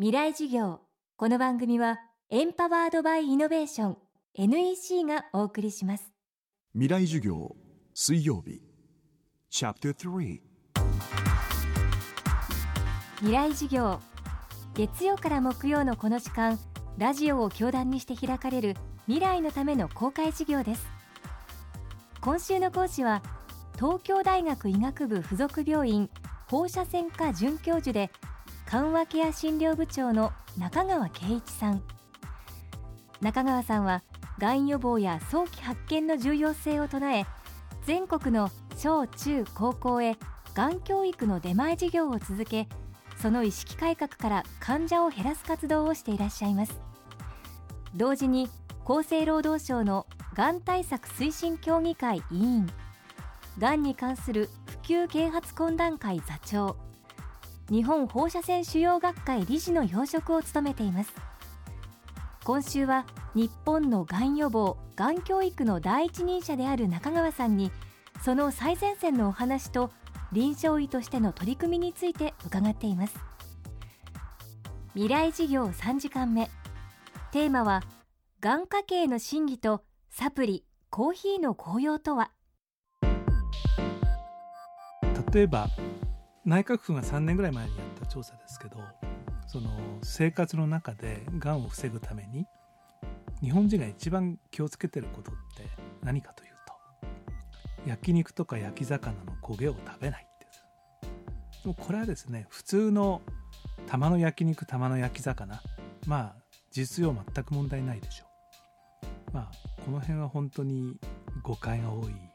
未来授業。この番組はエンパワードバイイノベーション NEC がお送りします。未来授業水曜日。チャプター3未来授業。月曜から木曜のこの時間ラジオを教壇にして開かれる未来のための公開授業です。今週の講師は東京大学医学部附属病院放射線科准教授で緩和ケア診療部長の中川圭一さん。中川さんはがん予防や早期発見の重要性を唱え全国の小中高校へがん教育の出前授業を続けその意識改革から患者を減らす活動をしていらっしゃいます。同時に厚生労働省のがん対策推進協議会委員がんに関する普及啓発懇談会座長日本放射線腫瘍学会理事の要職を務めています。今週は日本のがん予防がん教育の第一人者である中川さんにその最前線のお話と臨床医としての取り組みについて伺っています。未来事業3時間目。テーマはがん家系の審議とサプリコーヒーの効用とは？例えば内閣府が3年ぐらい前にやった調査ですけどその生活の中でがんを防ぐために日本人が一番気をつけてることって何かというと焼肉とか焼き魚の焦げを食べないってでもこれはですね普通の玉の焼肉玉の焼き魚まあ実用全く問題ないでしょう。まあこの辺は本当に誤解が多い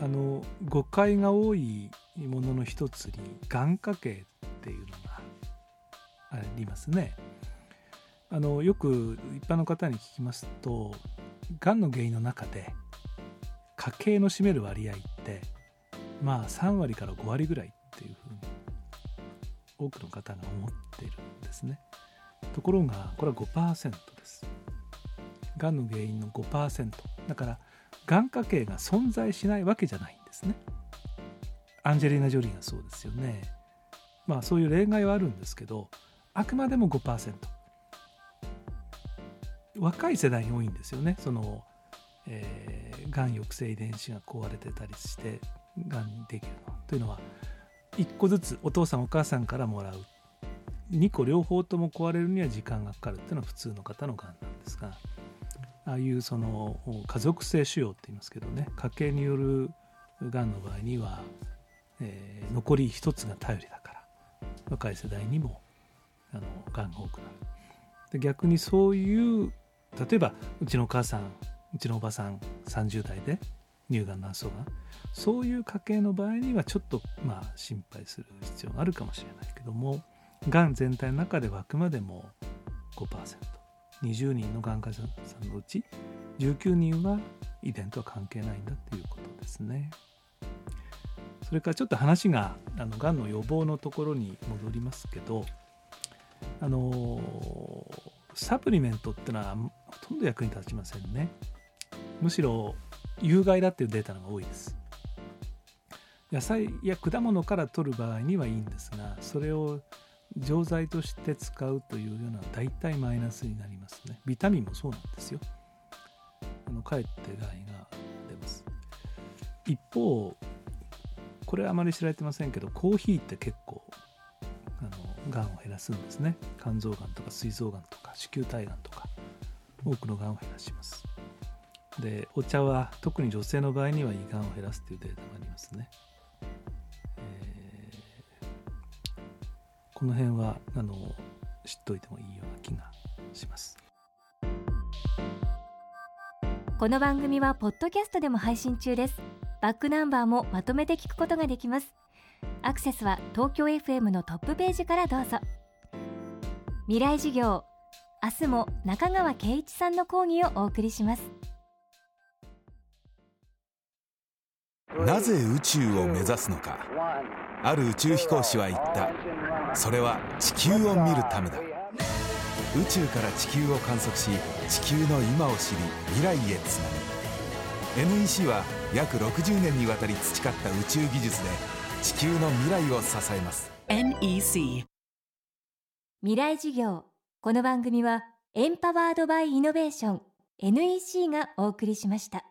あの誤解が多いものの一つに願掛けっていうのがありますね。あのよく一般の方に聞きますとがんの原因の中で家計の占める割合ってまあ3割から5割ぐらいっていうふうに多くの方が思っているんですね。ところがこれは5%です。がんの原因の5%だから眼科系が存在しないわけじゃないんですね。アンジェリーナ・ジョリーがそうですよね。まあそういう例外はあるんですけどあくまでも5%。若い世代に多いんですよね。その、えー、がん抑制遺伝子が壊れてたりしてがんにできるの。というのは1個ずつお父さんお母さんからもらう2個両方とも壊れるには時間がかかるっていうのは普通の方のがんなんですがああいうその家族性腫瘍って言いますけどね家系によるがんの場合には、えー、残り一つが頼りだから若い世代にもあのがんが多くなる。で逆にそういう例えばうちのお母さんうちのおばさん30代で乳がん卵巣がんそういう家系の場合にはちょっとまあ心配する必要があるかもしれないけどもがん全体の中ではあくまでも5% 20人の眼科者さんのうち19人は遺伝とは関係ないんだっていうことですね。それからちょっと話があのがんの予防のところに戻りますけどあのサプリメントってのはほとんど役に立ちませんね。むしろ有害だっていうデータが多いです。野菜や果物から取る場合にはいいんですがそれを錠剤として使うというような大体マイナスになりますね。ビタミンもそうなんですよ。あのかえって害が出ます。一方、これはあまり知られてませんけど、コーヒーって結構、あの、がんを減らすんですね。肝臓がんとか膵臓がんとか子宮体がんとか、多くのがんを減らします。で、お茶は特に女性の場合には胃がんを減らすというデータがありますね。この辺はあの知っといてもいいような気がします。この番組はポッドキャストでも配信中です。バックナンバーもまとめて聞くことができます。アクセスは東京 FM のトップページからどうぞ。未来事業明日も中川圭一さんの講義をお送りします。なぜ宇宙を目指すのか。ある宇宙飛行士は言った。それは地球を見るためだ。宇宙から地球を観測し地球の今を知り未来へつなぐ。NEC は約60年にわたり培った宇宙技術で地球の未来を支えます。NEC 未来授業。この番組はエンパワードバイイノベーション NEC がお送りしました